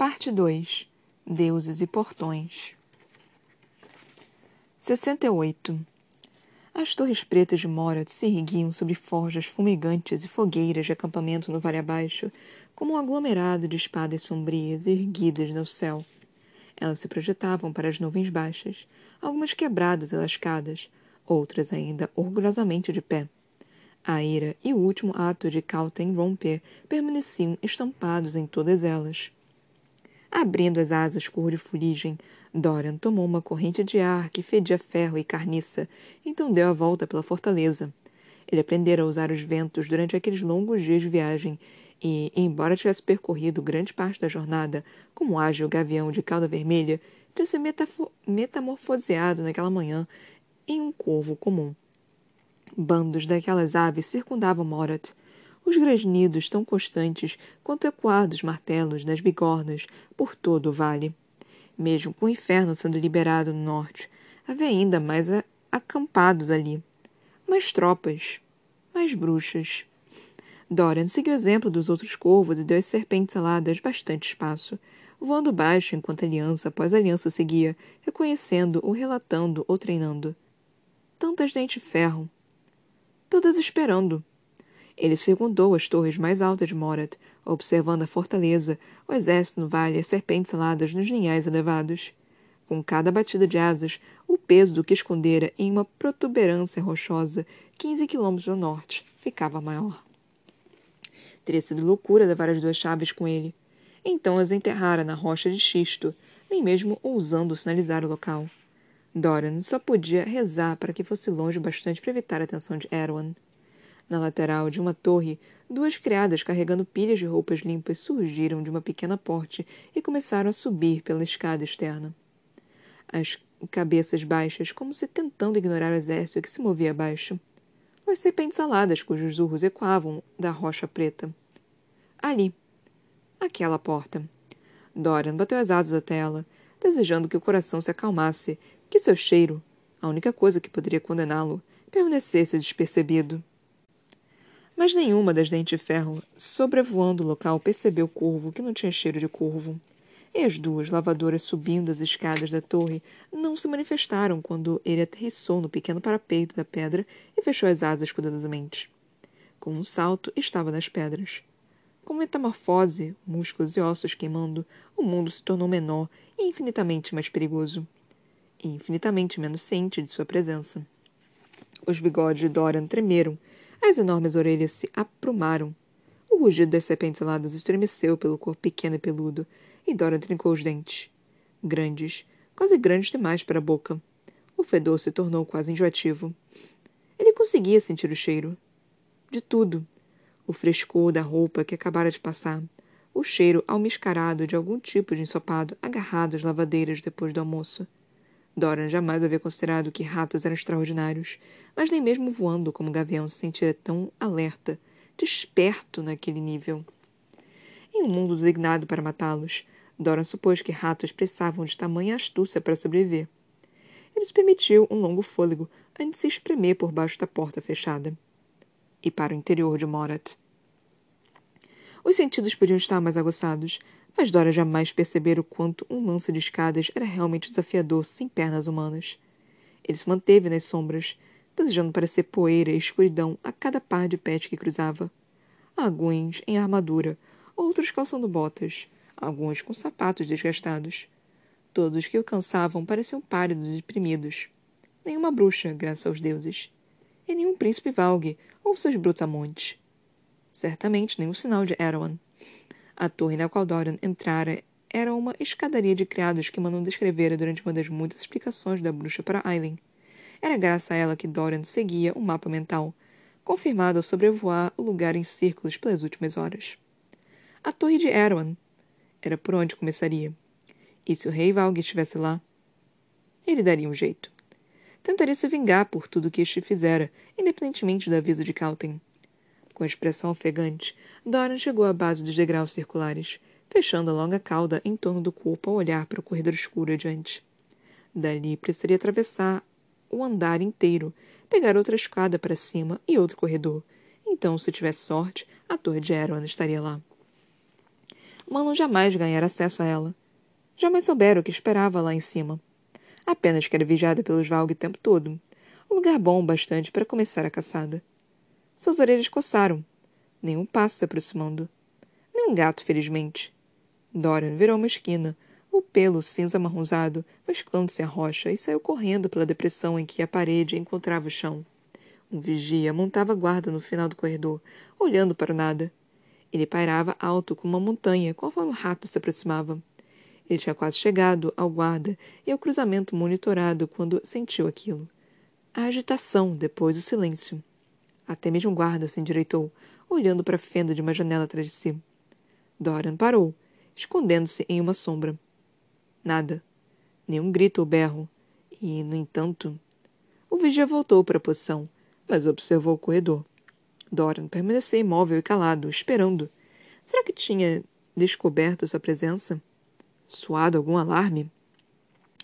Parte 2 Deuses e Portões 68 As torres pretas de Morat se erguiam sobre forjas fumegantes e fogueiras de acampamento no vale abaixo, como um aglomerado de espadas sombrias erguidas no céu. Elas se projetavam para as nuvens baixas, algumas quebradas e lascadas, outras ainda orgulhosamente de pé. A ira e o último ato de Calten romper permaneciam estampados em todas elas. Abrindo as asas cor de fuligem, Dorian tomou uma corrente de ar que fedia ferro e carniça, então deu a volta pela fortaleza. Ele aprendera a usar os ventos durante aqueles longos dias de viagem e, embora tivesse percorrido grande parte da jornada como um ágil gavião de cauda vermelha, tinha se metamorfoseado naquela manhã em um corvo comum. Bandos daquelas aves circundavam Morat, os grasnidos tão constantes quanto ecoados martelos das bigornas por todo o vale. Mesmo com o inferno sendo liberado no norte, havia ainda mais acampados ali. Mais tropas, mais bruxas. Dorian seguiu o exemplo dos outros corvos e deu às serpentes aladas bastante espaço, voando baixo enquanto aliança após aliança seguia, reconhecendo ou relatando ou treinando. Tantas dentes ferro. Todas esperando, ele segundou as torres mais altas de Morat, observando a fortaleza, o exército no vale e as serpentes aladas nos ninhais elevados. Com cada batida de asas, o peso do que escondera em uma protuberância rochosa, quinze quilômetros ao norte, ficava maior. Teria sido loucura levar as duas chaves com ele. Então as enterrara na rocha de xisto, nem mesmo ousando sinalizar o local. Doran só podia rezar para que fosse longe bastante para evitar a atenção de Erwan. Na lateral de uma torre, duas criadas carregando pilhas de roupas limpas surgiram de uma pequena porte e começaram a subir pela escada externa. As cabeças baixas, como se tentando ignorar o exército que se movia abaixo. As serpentes aladas cujos urros ecoavam da rocha preta. Ali. Aquela porta. Dorian bateu as asas até ela, desejando que o coração se acalmasse, que seu cheiro, a única coisa que poderia condená-lo, permanecesse despercebido. Mas nenhuma das dentes de ferro, sobrevoando o local, percebeu o corvo que não tinha cheiro de corvo. E as duas lavadoras subindo as escadas da torre não se manifestaram quando ele aterrissou no pequeno parapeito da pedra e fechou as asas cuidadosamente. Com um salto, estava nas pedras. Com metamorfose, músculos e ossos queimando, o mundo se tornou menor e infinitamente mais perigoso. E infinitamente menos ciente de sua presença. Os bigodes de Dorian tremeram as enormes orelhas se aprumaram. O rugido das serpentes aladas estremeceu pelo corpo pequeno e peludo, e Dora trincou os dentes. Grandes, quase grandes demais para a boca. O fedor se tornou quase enjoativo. Ele conseguia sentir o cheiro. De tudo. O frescor da roupa que acabara de passar. O cheiro almiscarado de algum tipo de ensopado agarrado às lavadeiras depois do almoço. Doran jamais havia considerado que ratos eram extraordinários, mas nem mesmo voando como gavião se sentira tão alerta, desperto naquele nível. Em um mundo designado para matá-los, Doran supôs que ratos precisavam de tamanha astúcia para sobreviver. Ele se permitiu um longo fôlego antes de se espremer por baixo da porta fechada. E para o interior de Morat. Os sentidos podiam estar mais aguçados, mas Dora jamais percebera o quanto um lance de escadas era realmente desafiador sem pernas humanas. Ele se manteve nas sombras, desejando parecer poeira e escuridão a cada par de pés que cruzava. Alguns em armadura, outros calçando botas, alguns com sapatos desgastados. Todos que o cansavam pareciam pálidos e deprimidos. Nenhuma bruxa, graças aos deuses. E nenhum príncipe Valgue ou seus brutamontes. Certamente nenhum sinal de Erwan. A torre na qual Dorian entrara era uma escadaria de criados que Manon descrevera durante uma das muitas explicações da bruxa para Aileen. Era graças a ela que Dorian seguia um mapa mental, confirmado ao sobrevoar o lugar em círculos pelas últimas horas. A torre de Erwan era por onde começaria. E se o rei Valg estivesse lá? Ele daria um jeito. Tentaria se vingar por tudo que este fizera, independentemente do aviso de Calten. Com a expressão ofegante, Doran chegou à base dos degraus circulares, fechando a longa cauda em torno do corpo ao olhar para o corredor escuro adiante. Dali precisaria atravessar o andar inteiro, pegar outra escada para cima e outro corredor. Então, se tivesse sorte, a torre de Erwan estaria lá. Manon jamais ganhara acesso a ela. Jamais soubera o que esperava lá em cima. Apenas que era vigiada pelos Valg o tempo todo. Um lugar bom bastante para começar a caçada. Suas orelhas coçaram. Nenhum passo se aproximando. Nenhum gato, felizmente. Dorian virou uma esquina, o pelo cinza amarronzado mesclando-se à rocha, e saiu correndo pela depressão em que a parede encontrava o chão. Um vigia montava guarda no final do corredor, olhando para o nada. Ele pairava alto como uma montanha conforme o rato se aproximava. Ele tinha quase chegado ao guarda e ao cruzamento monitorado quando sentiu aquilo. A agitação, depois o silêncio. Até mesmo o guarda se endireitou, olhando para a fenda de uma janela atrás de si. Dorian parou, escondendo-se em uma sombra. Nada. Nenhum grito ou berro. E, no entanto... O vigia voltou para a posição, mas observou o corredor. Dorian permaneceu imóvel e calado, esperando. Será que tinha descoberto sua presença? Suado algum alarme?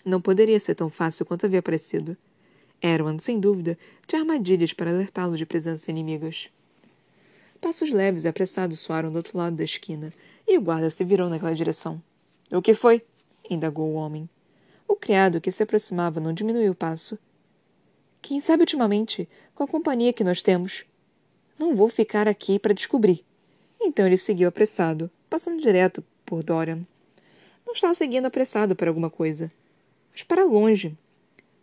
Não poderia ser tão fácil quanto havia parecido. Erwan, sem dúvida, tinha armadilhas para alertá-lo de presenças inimigas. Passos leves e apressados soaram do outro lado da esquina, e o guarda se virou naquela direção. O que foi? indagou o homem. O criado, que se aproximava, não diminuiu o passo. Quem sabe ultimamente, com a companhia que nós temos. Não vou ficar aqui para descobrir. Então ele seguiu apressado, passando direto por Dorian. Não estava seguindo apressado para alguma coisa, mas para longe.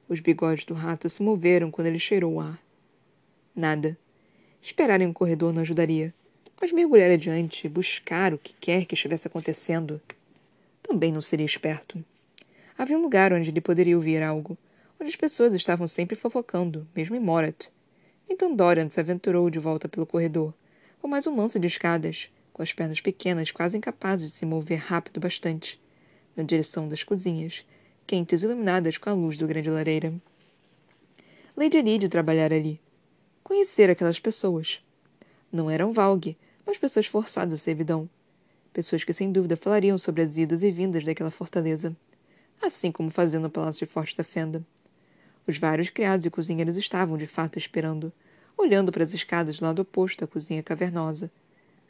Os bigodes do rato se moveram quando ele cheirou o ar. Nada. Esperar em um corredor não ajudaria, mas mergulhar adiante, buscar o que quer que estivesse acontecendo, também não seria esperto. Havia um lugar onde ele poderia ouvir algo, onde as pessoas estavam sempre fofocando, mesmo em Morat. Então Dorian se aventurou de volta pelo corredor, com mais um lance de escadas, com as pernas pequenas quase incapazes de se mover rápido bastante, na direção das cozinhas, quentes e iluminadas com a luz do grande lareira. Lady Lydia trabalhara ali. Conhecer aquelas pessoas. Não eram Valg, mas pessoas forçadas à servidão. Pessoas que sem dúvida falariam sobre as idas e vindas daquela fortaleza. Assim como faziam no Palácio de Forte da Fenda. Os vários criados e cozinheiros estavam de fato esperando, olhando para as escadas do lado oposto da cozinha cavernosa,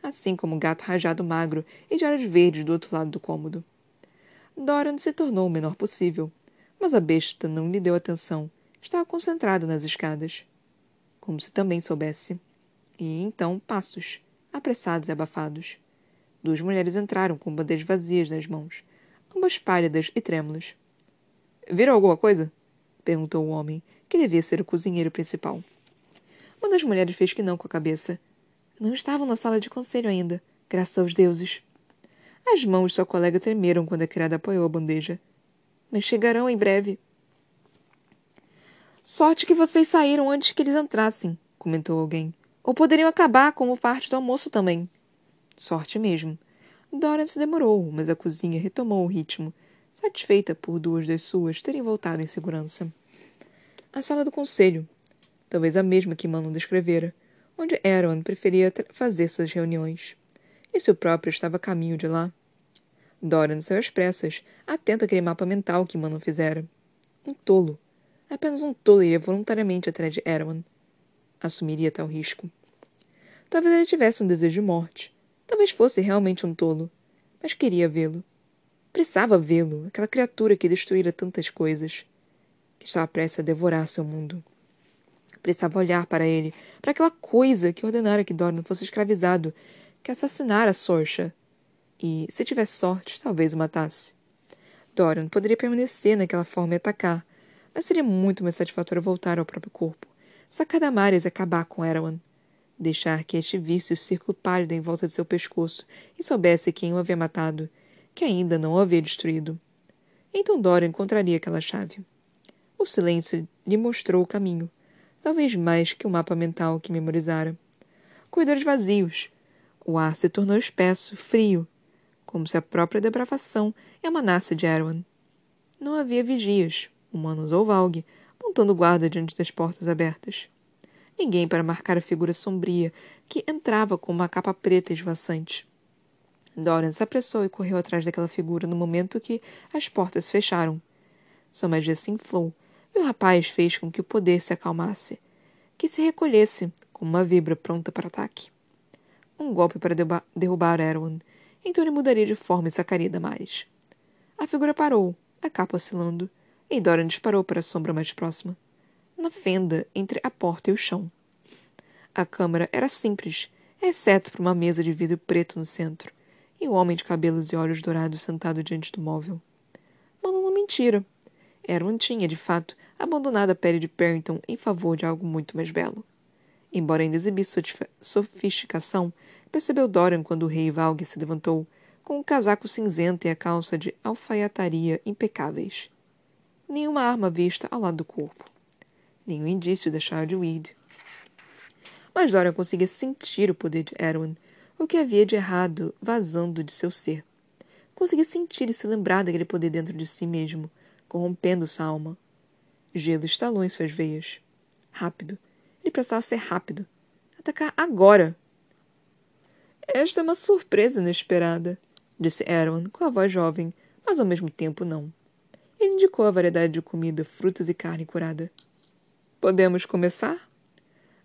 assim como o gato rajado magro e de olhos verdes do outro lado do cômodo. Doran se tornou o menor possível, mas a besta não lhe deu atenção. Estava concentrada nas escadas. Como se também soubesse. E então passos, apressados e abafados. Duas mulheres entraram com bandejas vazias nas mãos, ambas pálidas e trêmulas. Viram alguma coisa? perguntou o homem, que devia ser o cozinheiro principal. Uma das mulheres fez que não com a cabeça. Não estavam na sala de conselho ainda, graças aos deuses. As mãos de sua colega tremeram quando a criada apoiou a bandeja. Mas chegarão em breve. Sorte que vocês saíram antes que eles entrassem, comentou alguém. Ou poderiam acabar como parte do almoço também. Sorte mesmo. Dorian se demorou, mas a cozinha retomou o ritmo, satisfeita por duas das suas terem voltado em segurança. A sala do conselho, talvez a mesma que Manon descrevera, onde Erwan preferia fazer suas reuniões e seu próprio estava a caminho de lá. Dorian saiu às pressas, atento àquele mapa mental que Manon fizera. Um tolo. Apenas um tolo iria voluntariamente atrás de Erwan. Assumiria tal risco. Talvez ele tivesse um desejo de morte. Talvez fosse realmente um tolo. Mas queria vê-lo. Precisava vê-lo, aquela criatura que destruíra tantas coisas. Que estava prestes a devorar seu mundo. Precisava olhar para ele, para aquela coisa que ordenara que Dorian fosse escravizado que assassinara Sorcha. E, se tivesse sorte, talvez o matasse. Dorian poderia permanecer naquela forma e atacar, mas seria muito mais satisfatório voltar ao próprio corpo, sacar Damares e acabar com Erwan. Deixar que este visse o círculo pálido em volta de seu pescoço e soubesse quem o havia matado, que ainda não o havia destruído. Então Dorian encontraria aquela chave. O silêncio lhe mostrou o caminho, talvez mais que o mapa mental que memorizara. Corredores vazios, o ar se tornou espesso, frio, como se a própria depravação emanasse de Erwan. Não havia vigias, humanos ou Valg, montando guarda diante das portas abertas. Ninguém para marcar a figura sombria que entrava com uma capa preta esvoaçante. Dorian se apressou e correu atrás daquela figura no momento que as portas fecharam. Sua magia se inflou e o rapaz fez com que o poder se acalmasse, que se recolhesse como uma vibra pronta para ataque um golpe para derrubar Erwan, então ele mudaria de forma e sacaria Damares. A figura parou, a capa oscilando, e Dorian disparou para a sombra mais próxima, na fenda entre a porta e o chão. A câmara era simples, exceto por uma mesa de vidro preto no centro, e o homem de cabelos e olhos dourados sentado diante do móvel. Mas não mentira. Erwin tinha, de fato, abandonado a pele de Perrington em favor de algo muito mais belo. Embora ainda exibisse sofisticação, percebeu Dorian quando o rei Valgue se levantou, com o casaco cinzento e a calça de alfaiataria impecáveis. Nenhuma arma vista ao lado do corpo. Nenhum indício da Weed. Mas Dorian conseguia sentir o poder de Erwin, o que havia de errado vazando de seu ser. Conseguia sentir e se lembrar daquele poder dentro de si mesmo, corrompendo sua alma. Gelo estalou em suas veias. Rápido. Ele precisava ser rápido. Atacar agora. Esta é uma surpresa inesperada, disse Aaron com a voz jovem, mas ao mesmo tempo não. Ele indicou a variedade de comida, frutas e carne curada. Podemos começar?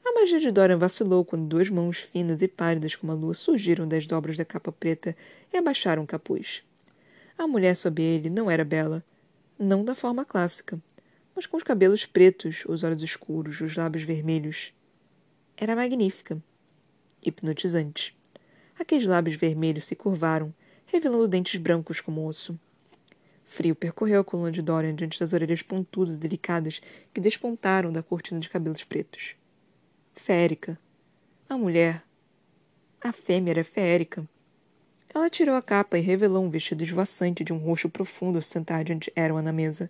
A magia de Dorian vacilou quando duas mãos finas e pálidas como a lua surgiram das dobras da capa preta e abaixaram o capuz. A mulher sob ele não era bela, não da forma clássica, mas com os cabelos pretos, os olhos escuros, os lábios vermelhos. Era magnífica, hipnotizante. Aqueles lábios vermelhos se curvaram, revelando dentes brancos como osso. Frio percorreu a coluna de Dorian diante das orelhas pontudas e delicadas que despontaram da cortina de cabelos pretos. Férica. A mulher. A fêmea era férica. Ela tirou a capa e revelou um vestido esvoaçante de um roxo profundo ao sentar diante de Erwan na mesa.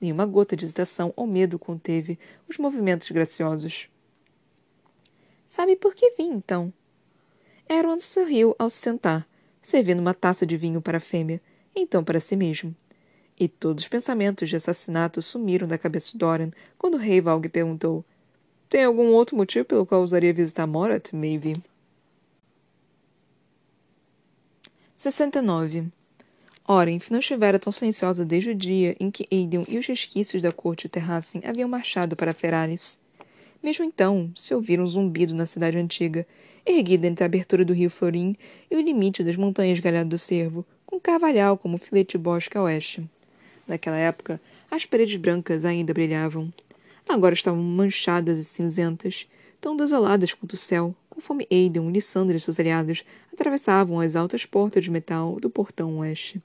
Nenhuma gota de hesitação ou medo conteve os movimentos graciosos. Sabe por que vim, então? Erwan sorriu ao se sentar, servindo uma taça de vinho para a fêmea, então para si mesmo. E todos os pensamentos de assassinato sumiram da cabeça de Dorian quando o rei Valg perguntou: Tem algum outro motivo pelo qual usaria visitar Morat, Maeve? 69. Orenf não estivera tão silenciosa desde o dia em que Aiden e os resquícios da corte Terrassen haviam marchado para Ferraris. Mesmo então, se ouvira um zumbido na cidade antiga, erguida entre a abertura do rio Florim e o limite das montanhas Galhado do Cervo, com Carvalhal como filete bosque a oeste. Naquela época, as paredes brancas ainda brilhavam. Agora estavam manchadas e cinzentas, tão desoladas quanto o céu, conforme Aiden, Lissandra e seus aliados atravessavam as altas portas de metal do portão oeste.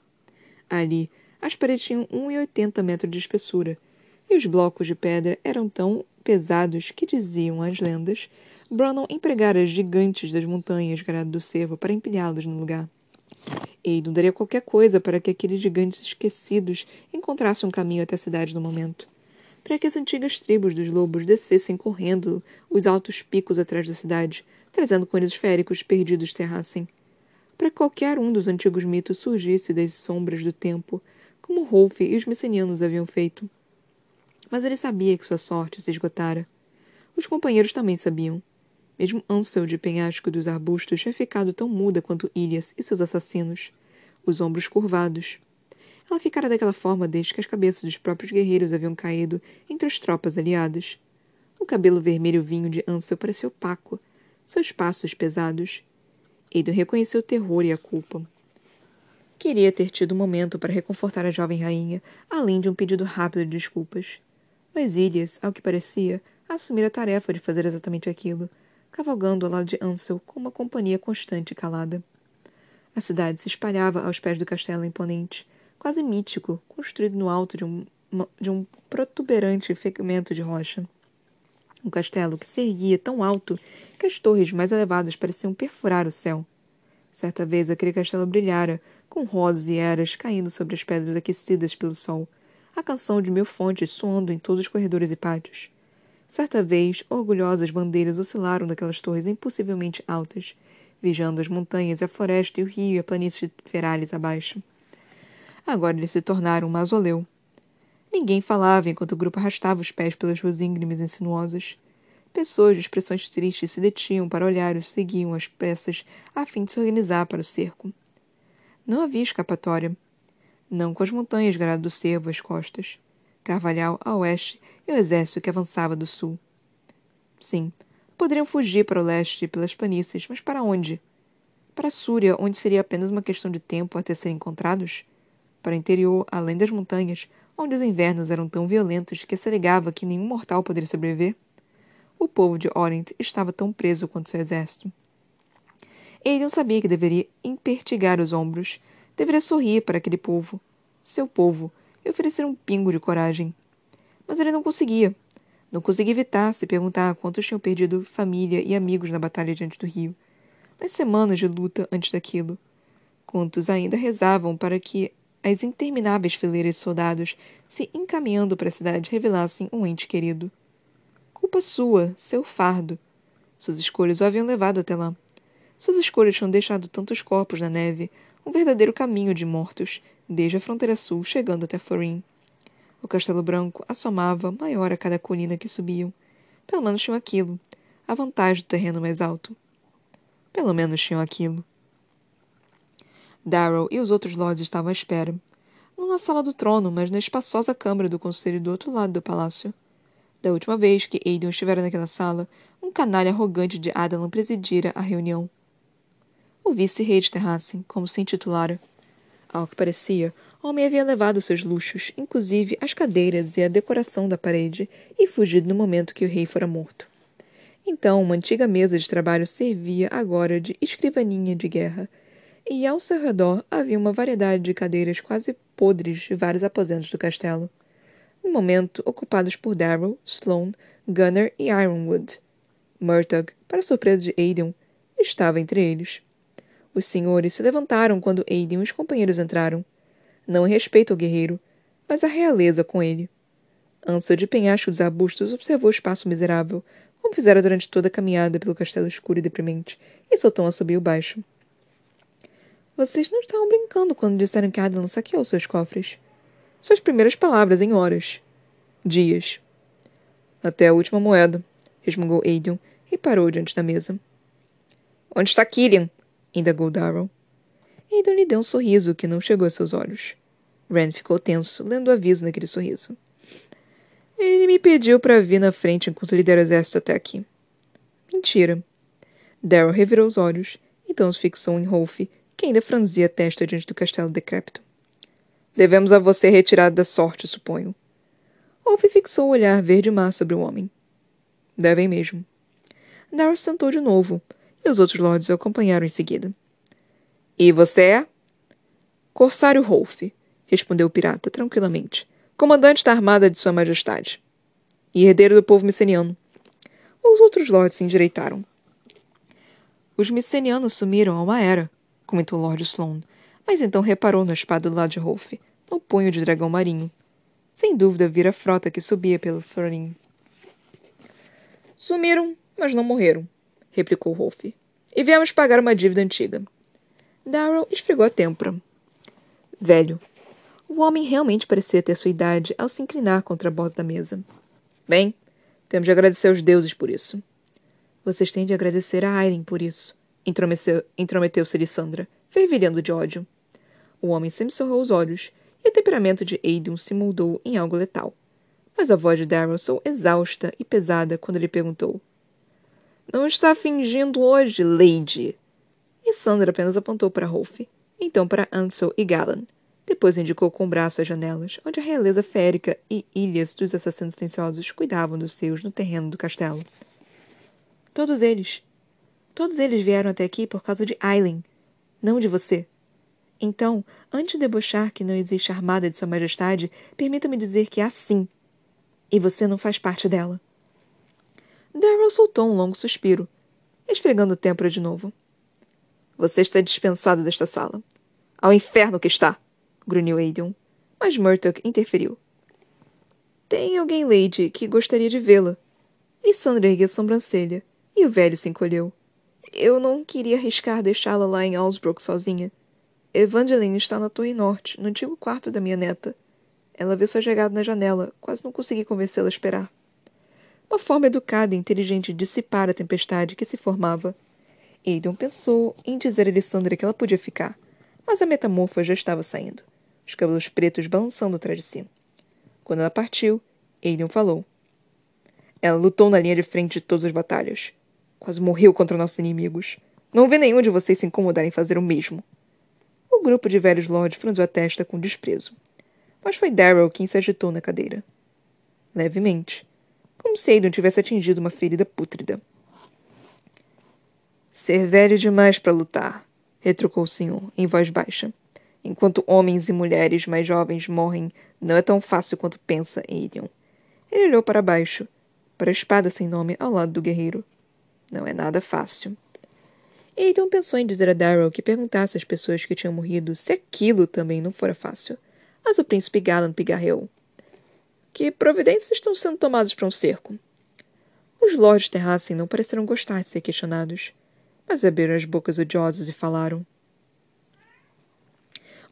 Ali, as paredes tinham 1,80 metros de espessura, e os blocos de pedra eram tão pesados que, diziam as lendas, Brannon empregara gigantes das montanhas Grado do Cervo para empilhá-los no lugar. Aiden daria qualquer coisa para que aqueles gigantes esquecidos encontrassem um caminho até a cidade no momento para que as antigas tribos dos lobos descessem correndo os altos picos atrás da cidade, trazendo com eles perdidos terrassem. Para que qualquer um dos antigos mitos surgisse das sombras do tempo, como Rolf e os messenianos haviam feito. Mas ele sabia que sua sorte se esgotara. Os companheiros também sabiam. Mesmo Ansel de penhasco dos arbustos tinha ficado tão muda quanto Ilias e seus assassinos, os ombros curvados. Ela ficara daquela forma desde que as cabeças dos próprios guerreiros haviam caído entre as tropas aliadas. O cabelo vermelho vinho de Ansel parecia opaco, seus passos pesados. Aidan reconheceu o terror e a culpa. Queria ter tido um momento para reconfortar a jovem rainha, além de um pedido rápido de desculpas. Mas Ilias, ao que parecia, assumira a tarefa de fazer exatamente aquilo, cavalgando ao lado de Ansel com uma companhia constante e calada. A cidade se espalhava aos pés do castelo imponente, quase mítico, construído no alto de um, de um protuberante fragmento de rocha. Um castelo que se erguia tão alto que as torres mais elevadas pareciam perfurar o céu. Certa vez aquele castelo brilhara, com rosas e eras caindo sobre as pedras aquecidas pelo sol, a canção de mil fontes soando em todos os corredores e pátios. Certa vez, orgulhosas bandeiras oscilaram daquelas torres impossivelmente altas, vigiando as montanhas a floresta e o rio e a planície de Ferales abaixo. Agora eles se tornaram um mausoleu. Ninguém falava enquanto o grupo arrastava os pés pelas ruas íngremes e sinuosas. Pessoas de expressões tristes se detinham para olhar e seguiam as peças a fim de se organizar para o cerco. Não havia escapatória. Não com as montanhas grado do cervo às costas. Carvalhal a oeste e o exército que avançava do sul. Sim, poderiam fugir para o leste pelas planícies, mas para onde? Para Súria, onde seria apenas uma questão de tempo até serem encontrados? Para o interior, além das montanhas, onde os invernos eram tão violentos que se alegava que nenhum mortal poderia sobreviver? O povo de Orient estava tão preso quanto seu exército. Ele não sabia que deveria impertigar os ombros, deveria sorrir para aquele povo, seu povo, e oferecer um pingo de coragem. Mas ele não conseguia. Não conseguia evitar se perguntar quantos tinham perdido família e amigos na batalha diante do rio, nas semanas de luta antes daquilo. Quantos ainda rezavam para que as intermináveis fileiras de soldados se encaminhando para a cidade revelassem um ente querido. Culpa sua, seu fardo. Suas escolhas o haviam levado até lá. Suas escolhas tinham deixado tantos corpos na neve, um verdadeiro caminho de mortos, desde a fronteira sul chegando até Florin. O Castelo Branco assomava, maior a cada colina que subiam. Pelo menos tinham aquilo, a vantagem do terreno mais alto. Pelo menos tinham aquilo. Darrow e os outros lords estavam à espera. Não na sala do trono, mas na espaçosa câmara do conselho do outro lado do palácio. Da última vez que Aiden estivera naquela sala, um canalha arrogante de Adalan presidira a reunião. O vice-rei de Terrassen, como se intitulara. Ao que parecia, o homem havia levado seus luxos, inclusive as cadeiras e a decoração da parede, e fugido no momento que o rei fora morto. Então, uma antiga mesa de trabalho servia agora de escrivaninha de guerra, e ao seu redor havia uma variedade de cadeiras quase podres de vários aposentos do castelo. No momento, ocupadas por Darrow, Sloane, Gunner e Ironwood. Murtagh, para surpresa de Aiden, estava entre eles. Os senhores se levantaram quando Aiden e os companheiros entraram. Não em respeito ao guerreiro, mas a realeza com ele. Ansel de penhasco dos arbustos observou o espaço miserável, como fizera durante toda a caminhada pelo castelo escuro e deprimente, e seu tom assobiu baixo. Vocês não estavam brincando quando disseram que Adelan saqueou seus cofres. Suas primeiras palavras em horas. Dias. Até a última moeda, resmungou Aiden e parou diante da mesa. Onde está Killian? indagou Darrow. Aiden lhe deu um sorriso que não chegou a seus olhos. Ren ficou tenso, lendo o aviso naquele sorriso. Ele me pediu para vir na frente enquanto lidera o exército até aqui. Mentira. Darrow revirou os olhos, então os fixou em Rolf, que ainda franzia a testa diante do castelo decrépito. Devemos a você retirada da sorte, suponho. Rolf fixou o olhar verde-mar sobre o homem. Devem mesmo. Darrow sentou de novo, e os outros lords o acompanharam em seguida. E você é? Corsário Rolf, respondeu o pirata tranquilamente, comandante da armada de Sua Majestade. E herdeiro do povo miceniano. Os outros lords se endireitaram. Os micenianos sumiram há uma era, comentou Lord Sloane, mas então reparou na espada do lado de Rolf, no punho de dragão marinho. Sem dúvida vira a frota que subia pelo Thorin. Sumiram, mas não morreram, replicou Rolf. E viemos pagar uma dívida antiga. Darrow esfregou a têmpora. Velho. O homem realmente parecia ter sua idade ao se inclinar contra a borda da mesa. Bem, temos de agradecer aos deuses por isso. Vocês têm de agradecer a Aileen por isso, intrometeu-se Lissandra, fervilhando de ódio. O homem semicerrou os olhos, o temperamento de Aiden se moldou em algo letal. Mas a voz de Darrow soou exausta e pesada quando ele perguntou. Não está fingindo hoje, Lady? E Sandra apenas apontou para Rolf, então para Ansel e Galan. Depois indicou com o braço as janelas, onde a realeza férica e ilhas dos assassinos silenciosos cuidavam dos seus no terreno do castelo. Todos eles. Todos eles vieram até aqui por causa de Aileen, não de você. Então, antes de debochar que não existe armada de Sua Majestade, permita-me dizer que há sim. E você não faz parte dela. Darrow soltou um longo suspiro, esfregando a têmpora de novo. Você está dispensado desta sala. Ao inferno que está! grunhiu Aiden. Mas Murdoch interferiu. Tem alguém, Lady, que gostaria de vê-la. Lissandra ergueu a sobrancelha, e o velho se encolheu. Eu não queria arriscar deixá-la lá em Alsbrook sozinha. Evangeline está na torre norte, no antigo quarto da minha neta. Ela vê sua chegada na janela. Quase não consegui convencê-la a esperar. Uma forma educada e inteligente de dissipar a tempestade que se formava Aidan pensou em dizer a Alessandra que ela podia ficar, mas a metamorfa já estava saindo, os cabelos pretos balançando atrás de si. Quando ela partiu, Aidan falou. Ela lutou na linha de frente de todas as batalhas. Quase morreu contra nossos inimigos. Não vi nenhum de vocês se incomodar em fazer o mesmo. O grupo de velhos lords franziu a testa com desprezo. Mas foi Darrell quem se agitou na cadeira. Levemente. Como se Aidan tivesse atingido uma ferida pútrida. Ser velho demais para lutar, retrucou o senhor, em voz baixa. Enquanto homens e mulheres mais jovens morrem, não é tão fácil quanto pensa, Aidan. Ele olhou para baixo, para a espada sem nome ao lado do guerreiro. Não é nada fácil. Aidan pensou em dizer a Darrow que perguntasse às pessoas que tinham morrido se aquilo também não fora fácil. Mas o príncipe Gallant pigarreou. Que providências estão sendo tomadas para um cerco? Os lords Terrassen não pareceram gostar de ser questionados, mas abriram as bocas odiosas e falaram.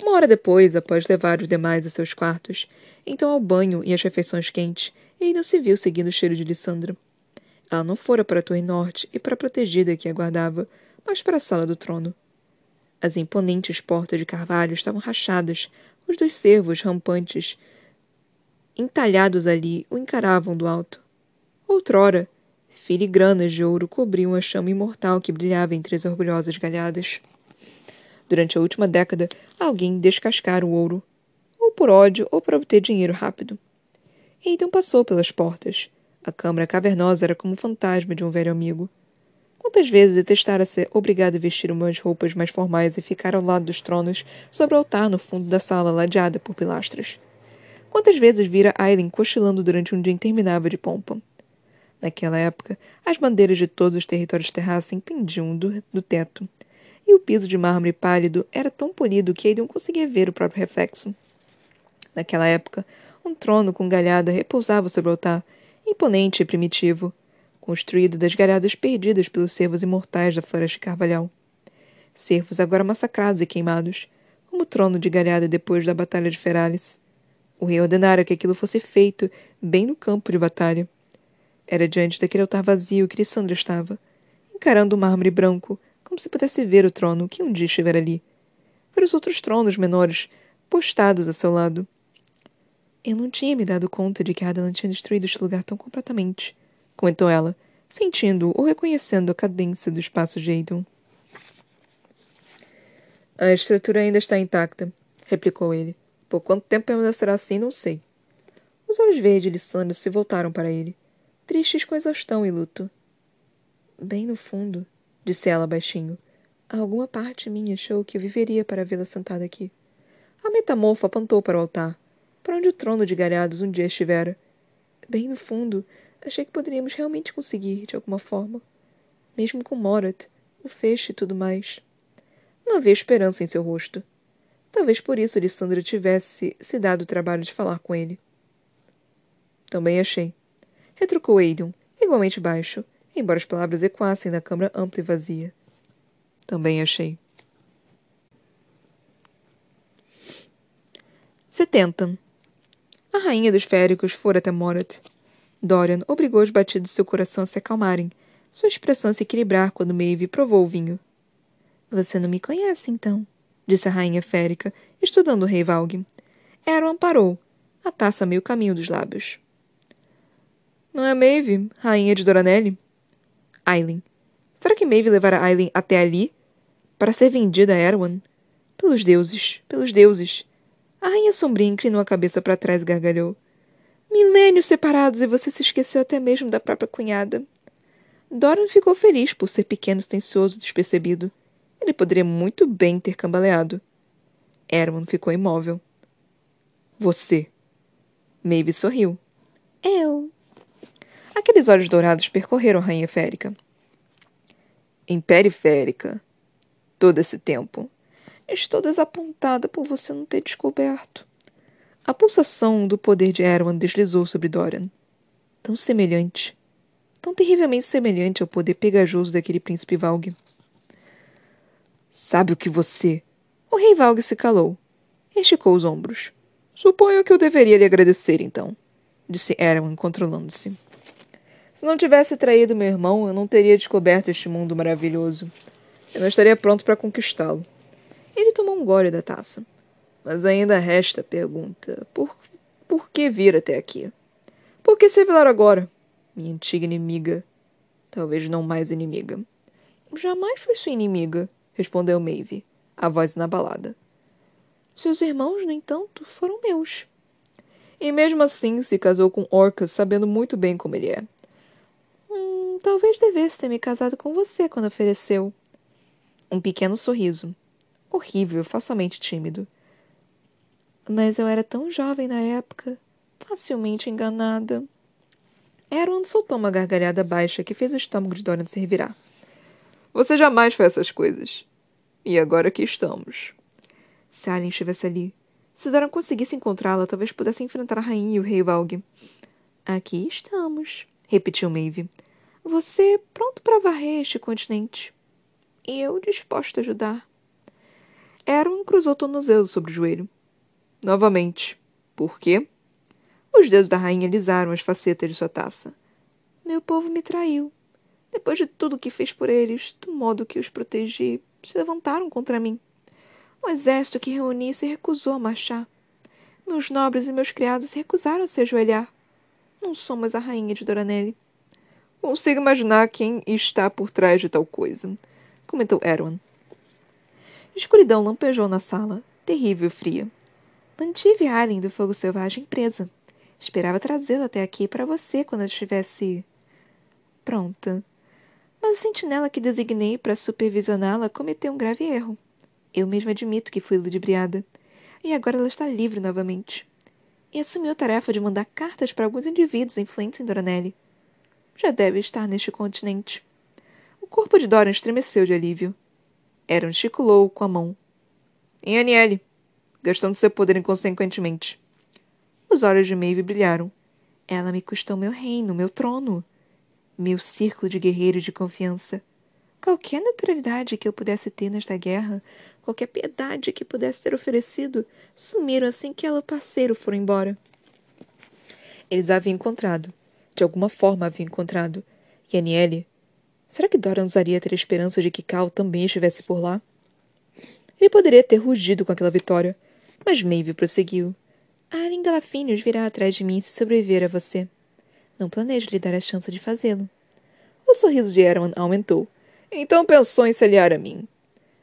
Uma hora depois, após levar os demais a seus quartos, então ao banho e às refeições quentes, Aidan se viu seguindo o cheiro de Lissandra. Ela não fora para a torre norte e para a protegida que aguardava, mas para a sala do trono. As imponentes portas de carvalho estavam rachadas, os dois cervos rampantes, entalhados ali, o encaravam do alto. Outrora, filigranas de ouro cobriam a chama imortal que brilhava entre as orgulhosas galhadas. Durante a última década, alguém descascara o ouro, ou por ódio ou para obter dinheiro rápido. E então passou pelas portas. A câmara cavernosa era como o fantasma de um velho amigo. Quantas vezes detestara ser obrigado a vestir umas roupas mais formais e ficar ao lado dos tronos, sobre o altar no fundo da sala ladeada por pilastras? Quantas vezes vira Aileen cochilando durante um dia interminável de pompa? Naquela época, as bandeiras de todos os territórios terrassem pendiam do, do teto, e o piso de mármore pálido era tão polido que Aidan conseguia ver o próprio reflexo. Naquela época, um trono com galhada repousava sobre o altar, imponente e primitivo, construído das galhadas perdidas pelos cervos imortais da floresta carvalhal. Cervos agora massacrados e queimados, como o trono de galhada depois da Batalha de Feralis. O rei ordenara que aquilo fosse feito bem no campo de batalha. Era diante daquele altar vazio que Lissandra estava, encarando o mármore branco, como se pudesse ver o trono que um dia estivera ali. Ver os outros tronos menores postados a seu lado. Eu não tinha me dado conta de que Adalan tinha destruído este lugar tão completamente, comentou ela, sentindo ou reconhecendo a cadência do espaço de Aidon. A estrutura ainda está intacta, replicou ele. Por quanto tempo permanecerá assim, não sei. Os olhos verdes de Lissandra se voltaram para ele, tristes com exaustão e luto. Bem no fundo, disse ela baixinho. Alguma parte minha achou que eu viveria para vê-la sentada aqui. A metamorfa apontou para o altar, para onde o trono de galhados um dia estivera. Bem no fundo, achei que poderíamos realmente conseguir, de alguma forma. Mesmo com Morat, o feixe e tudo mais. Não havia esperança em seu rosto. Talvez por isso Lissandra tivesse se dado o trabalho de falar com ele. Também achei. Retrucou Aidan, igualmente baixo, embora as palavras ecoassem na câmara ampla e vazia. Também achei. 70. A rainha dos féricos fora até Morat. Dorian obrigou os batidos de seu coração a se acalmarem, sua expressão a se equilibrar quando Maeve provou o vinho. Você não me conhece, então, disse a rainha férica, estudando o rei Valg. Aaron parou, a taça meio caminho dos lábios. Não é Maeve, rainha de Doranelli? Aileen. Será que Maeve levará Aileen até ali? Para ser vendida a Erwan? Pelos deuses, pelos deuses. A rainha sombria inclinou a cabeça para trás e gargalhou. Milênios separados e você se esqueceu até mesmo da própria cunhada. Doran ficou feliz por ser pequeno, silencioso, despercebido. Ele poderia muito bem ter cambaleado. Erwan ficou imóvel. Você. Maeve sorriu. Eu. Aqueles olhos dourados percorreram a rainha férica. Em periférica. Todo esse tempo. Estou desapontada por você não ter descoberto. A pulsação do poder de Erwan deslizou sobre Dorian. Tão semelhante. Tão terrivelmente semelhante ao poder pegajoso daquele príncipe Valg. Sabe o que você. O rei Valg se calou. Esticou os ombros. Suponho que eu deveria lhe agradecer, então, disse Erwan, controlando-se. Se não tivesse traído meu irmão, eu não teria descoberto este mundo maravilhoso. Eu não estaria pronto para conquistá-lo. Ele tomou um gole da taça. Mas ainda resta a pergunta: por, por que vir até aqui? Por que se revelar agora? Minha antiga inimiga. Talvez não mais inimiga. Jamais fui sua inimiga, respondeu Maeve, a voz inabalada. Seus irmãos, no entanto, foram meus. E mesmo assim se casou com Orcus, sabendo muito bem como ele é. Hum, talvez devesse ter me casado com você quando ofereceu. Um pequeno sorriso. Horrível, facilmente tímido. Mas eu era tão jovem na época, facilmente enganada. Erwan soltou uma gargalhada baixa que fez o estômago de Dorian se revirar. Você jamais faz essas coisas. E agora aqui estamos. Se Alien estivesse ali, se Doran conseguisse encontrá-la, talvez pudesse enfrentar a rainha e o rei Valg. Aqui estamos, repetiu Maeve. Você pronto para varrer este continente. E eu disposto a ajudar. Aaron cruzou o tornozelo sobre o joelho. Novamente. Por quê? Os dedos da rainha alisaram as facetas de sua taça. Meu povo me traiu. Depois de tudo que fez por eles, do modo que os protegi, se levantaram contra mim. O exército que reuni se recusou a marchar. Meus nobres e meus criados se recusaram a se ajoelhar. Não sou mais a rainha de Doranelli. Consigo imaginar quem está por trás de tal coisa, comentou Erwan. Escuridão lampejou na sala, terrível e fria. Mantive a Alien do fogo selvagem presa. Esperava trazê-la até aqui para você quando ela estivesse. pronta. Mas a sentinela que designei para supervisioná-la cometeu um grave erro. Eu mesma admito que fui ludibriada. E agora ela está livre novamente. E assumiu a tarefa de mandar cartas para alguns indivíduos influentes em Doranelli. Já deve estar neste continente. O corpo de Dorian estremeceu de alívio. Aaron gesticulou com a mão. Em Aniele, gastando seu poder inconsequentemente. Os olhos de Maeve brilharam. Ela me custou meu reino, meu trono, meu círculo de guerreiros de confiança. Qualquer naturalidade que eu pudesse ter nesta guerra qualquer piedade que pudesse ter oferecido, sumiram assim que ela o parceiro foram embora. Eles a haviam encontrado. De alguma forma a haviam encontrado. E Aniele? Será que Dora usaria ter a esperança de que Cal também estivesse por lá? Ele poderia ter rugido com aquela vitória, mas Maeve prosseguiu. A Alien Galafinius virá atrás de mim se sobreviver a você. Não planejo lhe dar a chance de fazê-lo. O sorriso de Erwan aumentou. Então pensou em se aliar a mim.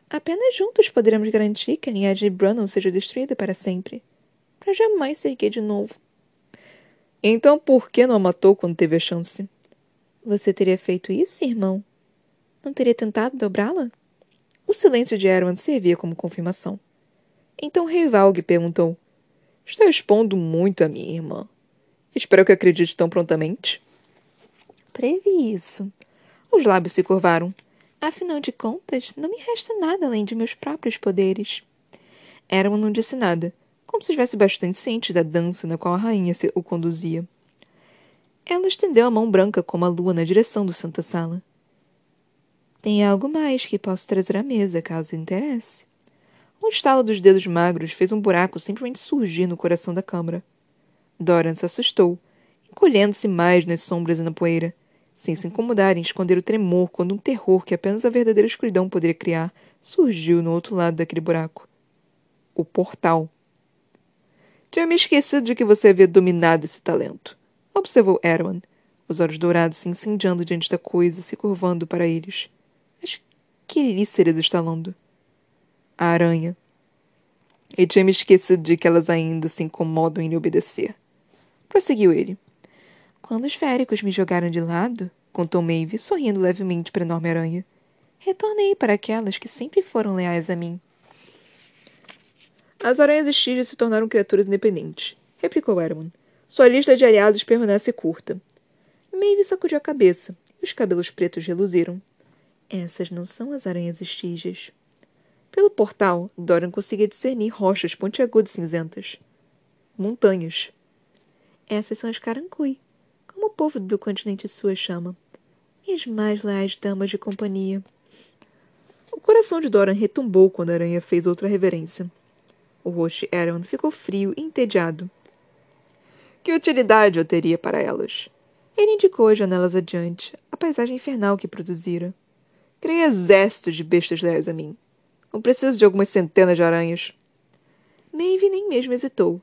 Apenas juntos poderemos garantir que a linhagem de Brannon seja destruída para sempre. Para jamais se erguer de novo. Então por que não a matou quando teve a chance? Você teria feito isso, irmão? Não teria tentado dobrá-la? O silêncio de Erwan servia como confirmação. Então Rei Valg perguntou: Está expondo muito a minha irmã. Espero que acredite tão prontamente. Previ isso. Os lábios se curvaram. Afinal de contas, não me resta nada além de meus próprios poderes. Erwan não disse nada, como se estivesse bastante ciente da dança na qual a rainha o conduzia. Ela estendeu a mão branca como a lua na direção do Santa Sala. Tem algo mais que posso trazer à mesa, caso interesse. Um estalo dos dedos magros fez um buraco simplesmente surgir no coração da câmara. Doran se assustou, encolhendo-se mais nas sombras e na poeira sem se incomodar em esconder o tremor quando um terror que apenas a verdadeira escuridão poderia criar surgiu no outro lado daquele buraco. O portal. Tinha me esquecido de que você havia dominado esse talento, observou Erwan, os olhos dourados se incendiando diante da coisa, se curvando para eles. As queríceras estalando. A aranha. E tinha me esquecido de que elas ainda se incomodam em lhe obedecer. Prosseguiu ele. Quando os féricos me jogaram de lado, contou Maeve, sorrindo levemente para a enorme aranha, retornei para aquelas que sempre foram leais a mim. As aranhas estígias se tornaram criaturas independentes, replicou Erwan. Sua lista de aliados permanece curta. Maeve sacudiu a cabeça e os cabelos pretos reluziram. Essas não são as aranhas estígias. Pelo portal, Dorian conseguia discernir rochas pontiagudas cinzentas. Montanhas. Essas são as Carancui, como o povo do continente sul chama. Minhas mais leais damas de companhia. O coração de Doran retumbou quando a aranha fez outra reverência. O rosto de Aaron ficou frio e entediado. Que utilidade eu teria para elas? Ele indicou as janelas adiante, a paisagem infernal que produzira. Criei exércitos de bestas leais a mim. Não preciso de algumas centenas de aranhas. Maeve nem mesmo hesitou.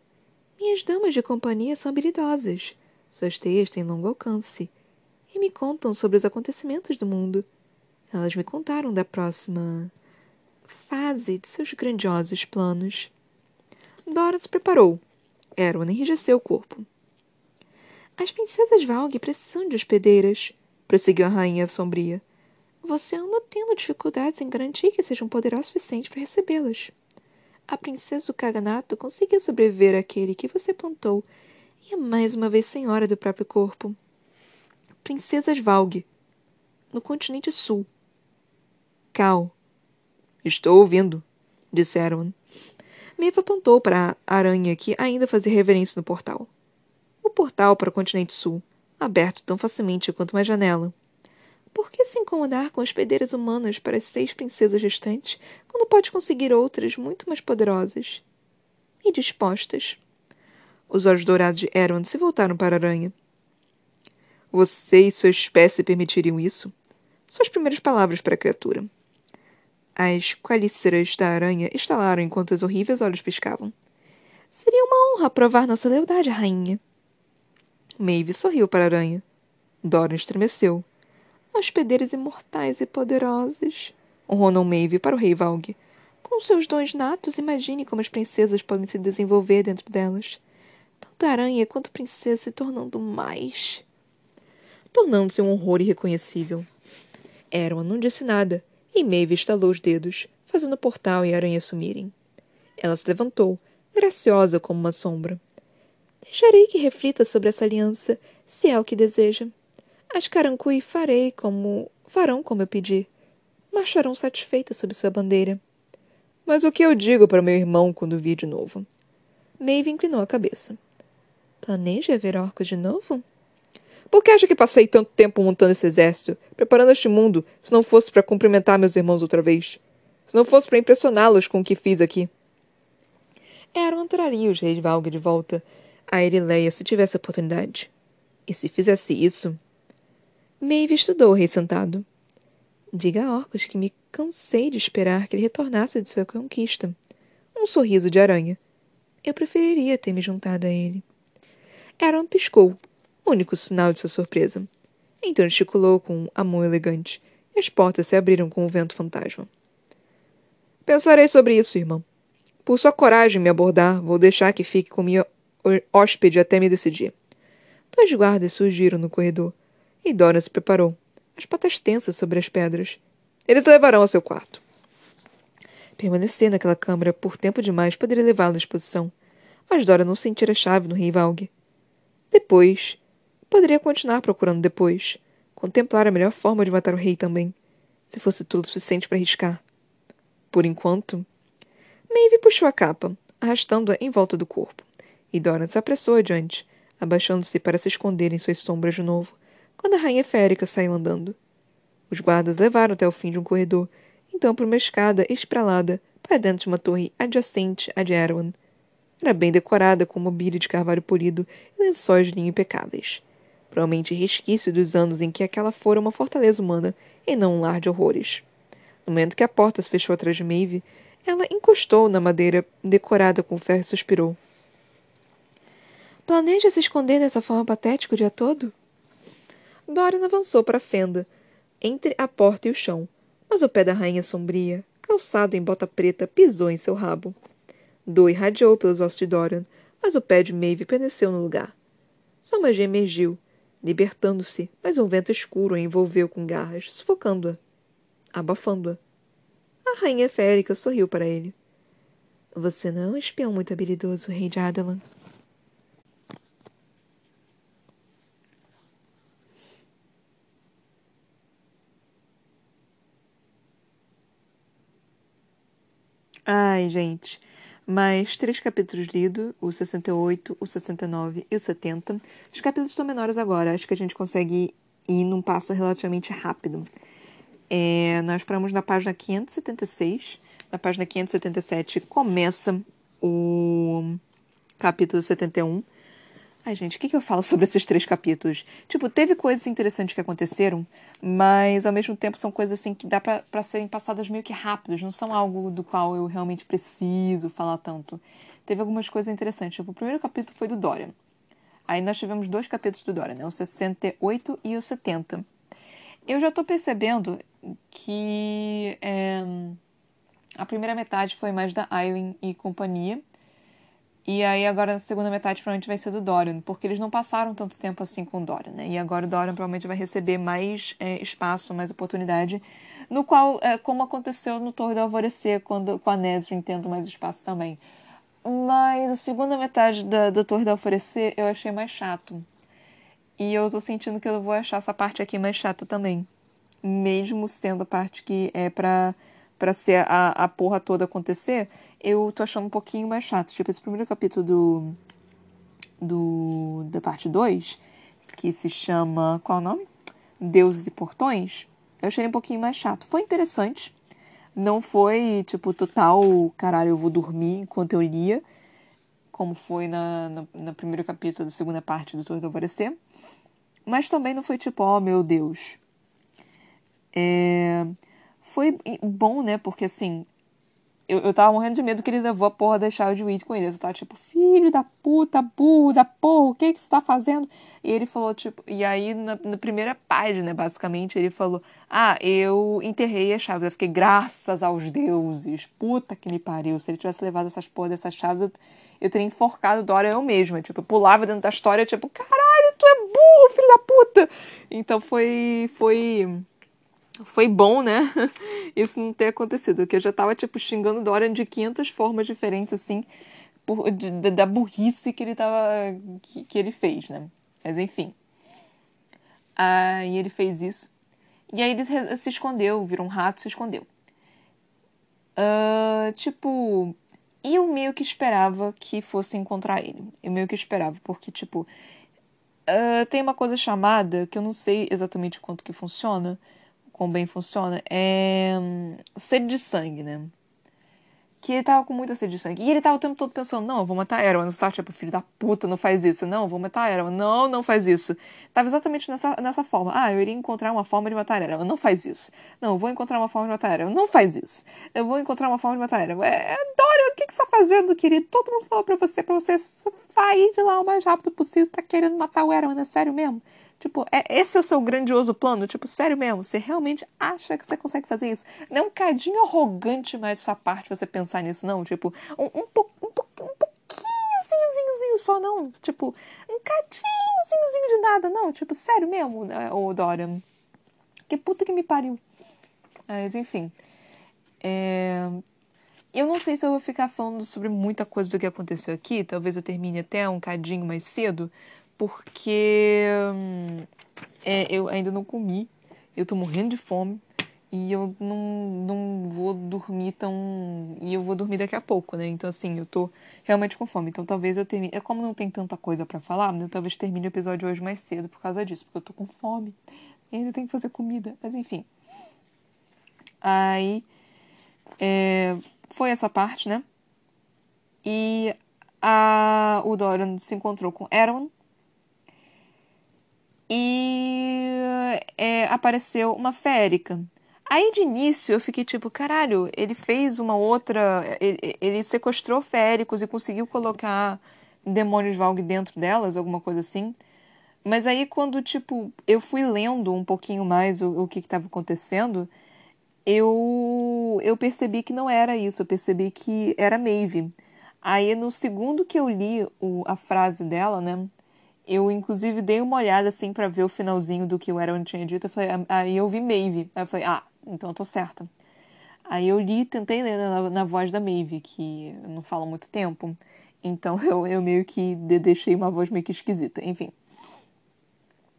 Minhas damas de companhia são habilidosas. Suas teias têm longo alcance e me contam sobre os acontecimentos do mundo. Elas me contaram da próxima fase de seus grandiosos planos. Dora se preparou. Erwan enrijeceu o corpo. As princesas Valg precisam de hospedeiras, prosseguiu a rainha sombria. Você anda tendo dificuldades em garantir que sejam poderosas o suficiente para recebê-las. A princesa do Kaganato conseguiu sobreviver àquele que você plantou e é mais uma vez senhora do próprio corpo. Princesas Valg, no continente sul. Cal. Estou ouvindo, disse Erwan. Maeve apontou para a aranha que ainda fazia reverência no portal. O portal para o continente sul, aberto tão facilmente quanto uma janela. Por que se incomodar com hospedeiras humanas para as seis princesas restantes, quando pode conseguir outras muito mais poderosas? E dispostas. Os olhos dourados de Erwan se voltaram para a aranha. Você e sua espécie permitiriam isso? Suas primeiras palavras para a criatura. As qualíceras da aranha estalaram enquanto os horríveis olhos piscavam. Seria uma honra provar nossa lealdade, rainha. Maeve sorriu para a aranha. Dora estremeceu. Hospedeiros imortais e poderosos, honrou Maeve para o rei Valg. Com seus dons natos, imagine como as princesas podem se desenvolver dentro delas. Tanto aranha quanto princesa se tornando mais. Tornando-se um horror irreconhecível. Erwan não disse nada, e Maeve estalou os dedos, fazendo o portal e a aranha sumirem. Ela se levantou, graciosa como uma sombra. Deixarei que reflita sobre essa aliança, se é o que deseja. As Carancui farei como. farão como eu pedir. Marcharão satisfeitas sob sua bandeira. Mas o que eu digo para meu irmão quando vi de novo? Maeve inclinou a cabeça. Planeja ver orcos de novo? Por que acha que passei tanto tempo montando esse exército, preparando este mundo, se não fosse para cumprimentar meus irmãos outra vez? Se não fosse para impressioná-los com o que fiz aqui? Eram traria os reis Valg de volta a Erileia se tivesse oportunidade. E se fizesse isso? Maeve estudou o rei sentado. Diga a Orcus que me cansei de esperar que ele retornasse de sua conquista. Um sorriso de aranha. Eu preferiria ter me juntado a ele. Aaron piscou, único sinal de sua surpresa. Então gesticulou com a mão elegante, e as portas se abriram com o vento fantasma. Pensarei sobre isso, irmão. Por sua coragem em me abordar, vou deixar que fique com minha hóspede até me decidir. Dois guardas surgiram no corredor, e Dora se preparou, as patas tensas sobre as pedras. Eles levarão ao seu quarto. Permanecer naquela câmara por tempo demais poderia levá-la à exposição, mas Dora não sentira a chave no rei Valg. Depois, Poderia continuar procurando depois. Contemplar a melhor forma de matar o rei também. Se fosse tudo suficiente para arriscar. Por enquanto. Maeve puxou a capa, arrastando-a em volta do corpo. E Dora se apressou adiante, abaixando-se para se esconder em suas sombras de novo, quando a rainha férica saiu andando. Os guardas levaram até o fim de um corredor, então por uma escada espralada para dentro de uma torre adjacente à de Erwan. Era bem decorada com mobília de carvalho polido e lençóis de linho impecáveis provavelmente resquício dos anos em que aquela fora uma fortaleza humana e não um lar de horrores. No momento que a porta se fechou atrás de Maeve, ela encostou na madeira decorada com ferro e suspirou. Planeja se esconder dessa forma patética o dia todo? Dorian avançou para a fenda, entre a porta e o chão, mas o pé da rainha sombria, calçado em bota preta, pisou em seu rabo. Do irradiou pelos ossos de Dorian, mas o pé de Maeve permaneceu no lugar. Sua magia emergiu, libertando-se, mas um vento escuro a envolveu com garras, sufocando-a, abafando-a. A rainha férica sorriu para ele. Você não é um espião muito habilidoso, rei de Adelan. Ai, gente mais três capítulos lidos, o 68, o 69 e o 70. Os capítulos são menores agora, acho que a gente consegue ir num passo relativamente rápido. É, nós paramos na página 576. Na página 577 começa o capítulo 71. Ai, gente, o que, que eu falo sobre esses três capítulos? Tipo, teve coisas interessantes que aconteceram, mas ao mesmo tempo são coisas assim que dá para serem passadas meio que rápidas, não são algo do qual eu realmente preciso falar tanto. Teve algumas coisas interessantes. Tipo, o primeiro capítulo foi do Dorian. Aí nós tivemos dois capítulos do Dorian, né? O 68 e o 70. Eu já tô percebendo que é, a primeira metade foi mais da Aileen e companhia. E aí agora a segunda metade provavelmente vai ser do Dorian, porque eles não passaram tanto tempo assim com o Dorian, né? E agora o Dorian provavelmente vai receber mais é, espaço, mais oportunidade, no qual, é, como aconteceu no Torre do Alvorecer, quando, com a Nesrin tendo mais espaço também. Mas a segunda metade da, do Torre do Alvorecer eu achei mais chato. E eu tô sentindo que eu vou achar essa parte aqui mais chata também. Mesmo sendo a parte que é pra, pra ser a, a porra toda acontecer, eu tô achando um pouquinho mais chato. Tipo, esse primeiro capítulo do, do da parte 2, que se chama. Qual é o nome? Deuses e Portões. Eu achei um pouquinho mais chato. Foi interessante. Não foi, tipo, total, caralho, eu vou dormir enquanto eu lia, como foi na, na, no primeiro capítulo da segunda parte do Torre do Alvorecer. Mas também não foi tipo, oh meu Deus. É... Foi bom, né? Porque assim, eu, eu tava morrendo de medo que ele levou a porra da chave de com ele. Eu tava tipo, filho da puta, burro da porra, o que que você tá fazendo? E ele falou, tipo, e aí na, na primeira página, basicamente, ele falou: Ah, eu enterrei as chaves. Eu fiquei, graças aos deuses, puta que me pariu. Se ele tivesse levado essas porra dessas chaves, eu, eu teria enforcado Dora eu mesma. Tipo, eu pulava dentro da história, tipo, caralho, tu é burro, filho da puta. Então foi. foi foi bom, né? Isso não ter acontecido, porque eu já tava, tipo, xingando Dorian de 500 formas diferentes, assim, por, de, da burrice que ele tava. Que, que, ele fez, né? Mas enfim. Aí ele fez isso. E aí ele se escondeu, virou um rato se escondeu. Uh, tipo. E eu meio que esperava que fosse encontrar ele. Eu meio que esperava, porque, tipo. Uh, tem uma coisa chamada, que eu não sei exatamente quanto que funciona, como bem funciona, é hum, sede de sangue, né? Que ele tava com muita sede de sangue. E ele tava o tempo todo pensando, não, eu vou matar Erwan. Não estava tipo, filho da puta, não faz isso. Não, eu vou matar Erwan. Não, não faz isso. Tava exatamente nessa, nessa forma. Ah, eu iria encontrar uma forma de matar Erwan. Não faz isso. Não, eu vou encontrar uma forma de matar Erwan. Não faz isso. Eu vou encontrar uma forma de matar Erwan. É, é Dorian, o que, que você tá fazendo, querido? Todo mundo falou pra você, pra você sair de lá o mais rápido possível. Tá querendo matar o Erwan, é sério mesmo? Tipo, é, esse é o seu grandioso plano? Tipo, sério mesmo? Você realmente acha que você consegue fazer isso? Não é um cadinho arrogante mais sua parte você pensar nisso, não? Tipo, um, um, po, um, po, um pouquinho, só, não? Tipo, um cadinhozinhozinho de nada, não? Tipo, sério mesmo, né, ô Dorian? Que puta que me pariu. Mas, enfim. É... Eu não sei se eu vou ficar falando sobre muita coisa do que aconteceu aqui. Talvez eu termine até um cadinho mais cedo porque hum, é, eu ainda não comi, eu tô morrendo de fome e eu não, não vou dormir tão. E eu vou dormir daqui a pouco, né? Então, assim, eu tô realmente com fome. Então, talvez eu termine. É como não tem tanta coisa para falar, né? talvez termine o episódio hoje mais cedo por causa disso, porque eu tô com fome e ainda tenho que fazer comida. Mas, enfim. Aí. É, foi essa parte, né? E a, o Dorian se encontrou com Erwan e é, apareceu uma férica. Aí de início eu fiquei tipo, caralho, ele fez uma outra. Ele, ele sequestrou féricos e conseguiu colocar demônios Valg dentro delas, alguma coisa assim. Mas aí quando, tipo, eu fui lendo um pouquinho mais o, o que estava acontecendo, eu, eu percebi que não era isso, eu percebi que era Maeve. Aí no segundo que eu li o, a frase dela, né? Eu, inclusive, dei uma olhada, assim, para ver o finalzinho do que o Aaron tinha dito. Eu falei, ah, aí eu vi Maeve. Aí eu falei, ah, então eu tô certa. Aí eu li, tentei ler na, na voz da Maeve, que não fala muito tempo. Então eu, eu meio que deixei uma voz meio que esquisita. Enfim.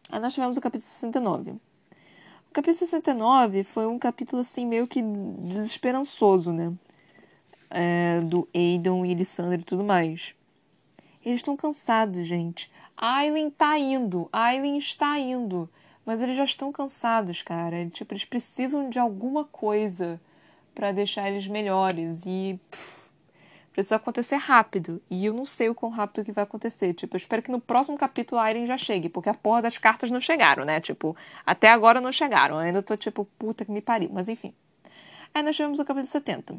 Aí nós tivemos o capítulo 69. O capítulo 69 foi um capítulo, assim, meio que desesperançoso, né? É, do Aidan e Lissandra e tudo mais. Eles estão cansados, gente. Aileen tá indo, Aileen está indo. Mas eles já estão cansados, cara. Tipo, eles precisam de alguma coisa para deixar eles melhores. E pff, precisa acontecer rápido. E eu não sei o quão rápido que vai acontecer. Tipo, eu espero que no próximo capítulo a Aileen já chegue, porque a porra das cartas não chegaram, né? Tipo, até agora não chegaram. Eu ainda tô tipo, puta que me pariu. Mas enfim. Aí nós tivemos o capítulo 70.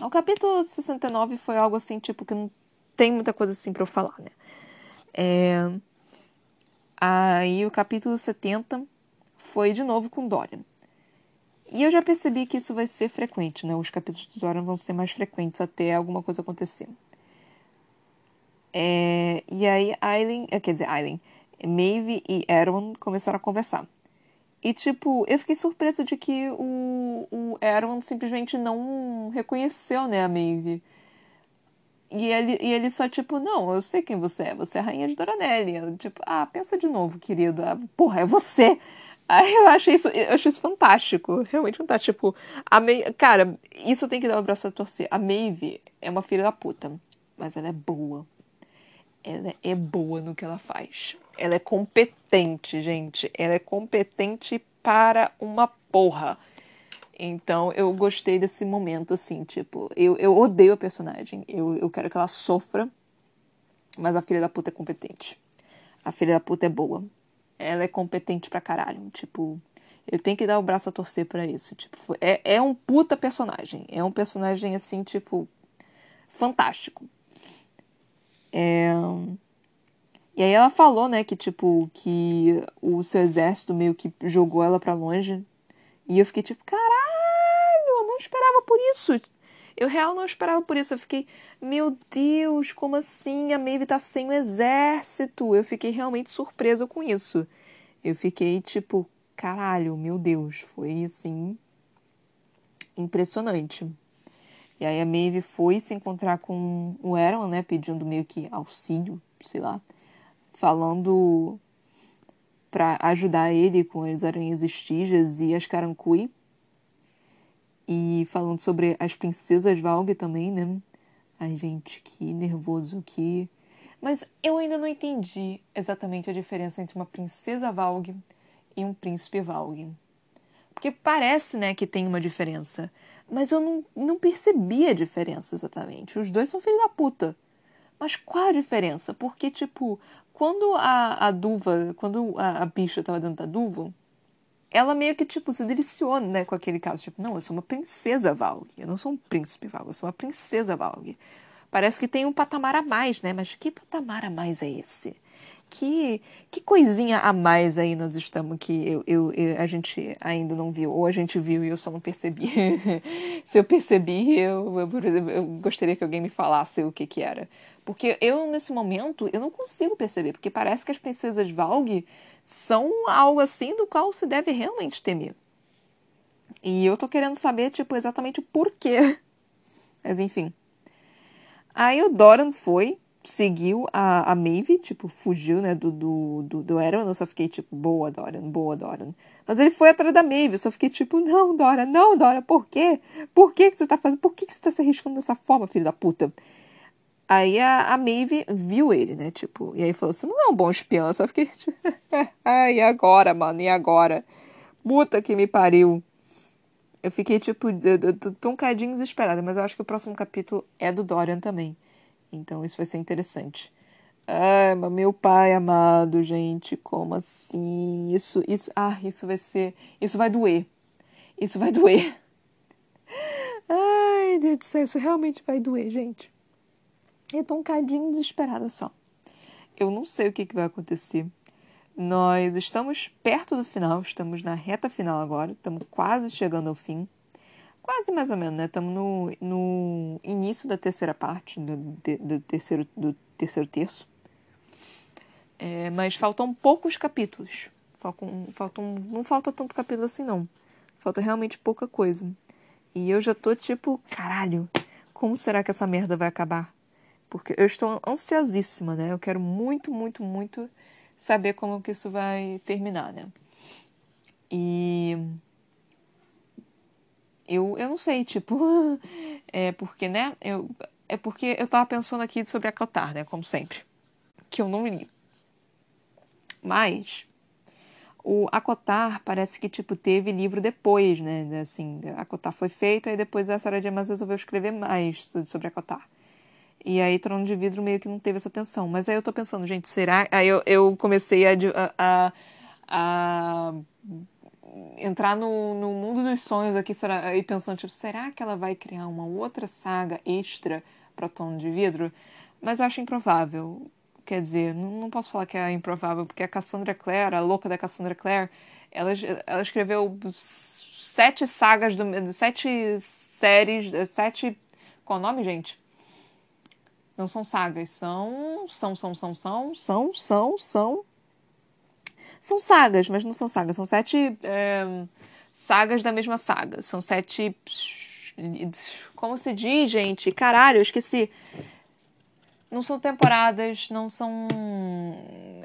O capítulo 69 foi algo assim, tipo, que não tem muita coisa assim para eu falar, né? É... Aí o capítulo 70 foi de novo com Dorian. E eu já percebi que isso vai ser frequente, né? Os capítulos do Dorian vão ser mais frequentes até alguma coisa acontecer. É, e aí, Aileen, eh, quer dizer, Aileen, Maeve e Erwan começaram a conversar. E, tipo, eu fiquei surpresa de que o, o simplesmente não reconheceu, né, a Maeve. E ele, e ele só, tipo, não, eu sei quem você é, você é a rainha de Doranelli. Eu, tipo, ah, pensa de novo, querido. Ah, porra, é você! Aí eu achei isso, eu achei isso fantástico, realmente fantástico. Tipo, a Maeve, cara, isso tem que dar um braço a torcer. A Maeve é uma filha da puta, mas ela é boa. Ela é boa no que ela faz. Ela é competente, gente. Ela é competente para uma porra. Então eu gostei desse momento, assim, tipo, eu, eu odeio a personagem. Eu, eu quero que ela sofra, mas a filha da puta é competente. A filha da puta é boa. Ela é competente pra caralho. Tipo, eu tenho que dar o braço a torcer para isso. Tipo, é, é um puta personagem. É um personagem, assim, tipo, fantástico. É... E aí ela falou, né, que, tipo, que o seu exército meio que jogou ela para longe. E eu fiquei tipo, caralho! esperava por isso. Eu real não esperava por isso. Eu fiquei, meu Deus, como assim? A Maeve tá sem o exército. Eu fiquei realmente surpresa com isso. Eu fiquei tipo, caralho, meu Deus. Foi assim. Impressionante. E aí a Maeve foi se encontrar com o Aaron, né? Pedindo meio que auxílio, sei lá. Falando para ajudar ele com as aranhas estígias e as carancui e falando sobre as princesas Valg também, né? Ai, gente, que nervoso, que. Mas eu ainda não entendi exatamente a diferença entre uma princesa Valg e um príncipe Valg. Porque parece, né, que tem uma diferença. Mas eu não, não percebi a diferença exatamente. Os dois são filhos da puta. Mas qual a diferença? Porque, tipo, quando a, a duva, quando a, a bicha tava dentro da duva, ela meio que, tipo, se deliciou, né, com aquele caso. Tipo, não, eu sou uma princesa Valg. Eu não sou um príncipe Valg, eu sou uma princesa Valg. Parece que tem um patamar a mais, né? Mas que patamar a mais é esse? Que, que coisinha a mais aí nós estamos que eu, eu, eu, a gente ainda não viu, ou a gente viu e eu só não percebi. Se eu percebi, eu, eu, eu gostaria que alguém me falasse o que que era. Porque eu, nesse momento, eu não consigo perceber, porque parece que as princesas Valg são algo assim do qual se deve realmente temer. E eu tô querendo saber, tipo, exatamente o porquê. Mas enfim. Aí o Doran foi, seguiu a, a Maeve, tipo, fugiu, né, do, do, do, do Aaron. Eu só fiquei, tipo, boa, Doran, boa, Doran. Mas ele foi atrás da Maeve, eu só fiquei, tipo, não, Dora, não, Dora, por quê? Por que, que você tá fazendo? Por que, que você tá se arriscando dessa forma, filho da puta? Aí a, a Maeve viu ele, né? Tipo, e aí falou: Você não é um bom espião. Eu só fiquei tipo, e agora, mano? E agora? Puta que me pariu. Eu fiquei, tipo, tô um cadinho desesperada, mas eu acho que o próximo capítulo é do Dorian também. Então isso vai ser interessante. Ai, mas meu pai amado, gente, como assim? Isso, isso, ah, isso vai ser, isso vai doer. Isso vai doer. Ai, Deus do céu, isso realmente vai doer, gente. Eu tô um cadinho desesperada só. Eu não sei o que, que vai acontecer. Nós estamos perto do final, estamos na reta final agora, estamos quase chegando ao fim. Quase mais ou menos, né? Estamos no, no início da terceira parte, do, do, terceiro, do terceiro terço. É, mas faltam poucos capítulos. Faltam, faltam, não falta tanto capítulo assim, não. Falta realmente pouca coisa. E eu já tô tipo, caralho, como será que essa merda vai acabar? porque eu estou ansiosíssima, né? Eu quero muito, muito, muito saber como que isso vai terminar, né? E eu, eu não sei, tipo, é porque, né? Eu, é porque eu tava pensando aqui sobre a Cotar, né? Como sempre, que eu não li. Mas o Acotar parece que tipo teve livro depois, né? Assim, Acotar foi feito e depois a Sarah J. Maas resolveu escrever mais sobre Acotar. E aí Trono de Vidro meio que não teve essa atenção. Mas aí eu tô pensando, gente, será. Aí eu, eu comecei a, a, a entrar no, no mundo dos sonhos aqui será, aí pensando, tipo, será que ela vai criar uma outra saga extra para Trono de Vidro? Mas eu acho improvável. quer dizer, não, não posso falar que é improvável, porque a Cassandra Clare, a louca da Cassandra Clare, ela, ela escreveu sete sagas, do, sete séries, sete. Qual o nome, gente? Não são sagas, são. São, são, são, são, são, são, são. São sagas, mas não são sagas, são sete é, sagas da mesma saga. São sete. Como se diz, gente? Caralho, eu esqueci. Não são temporadas, não são.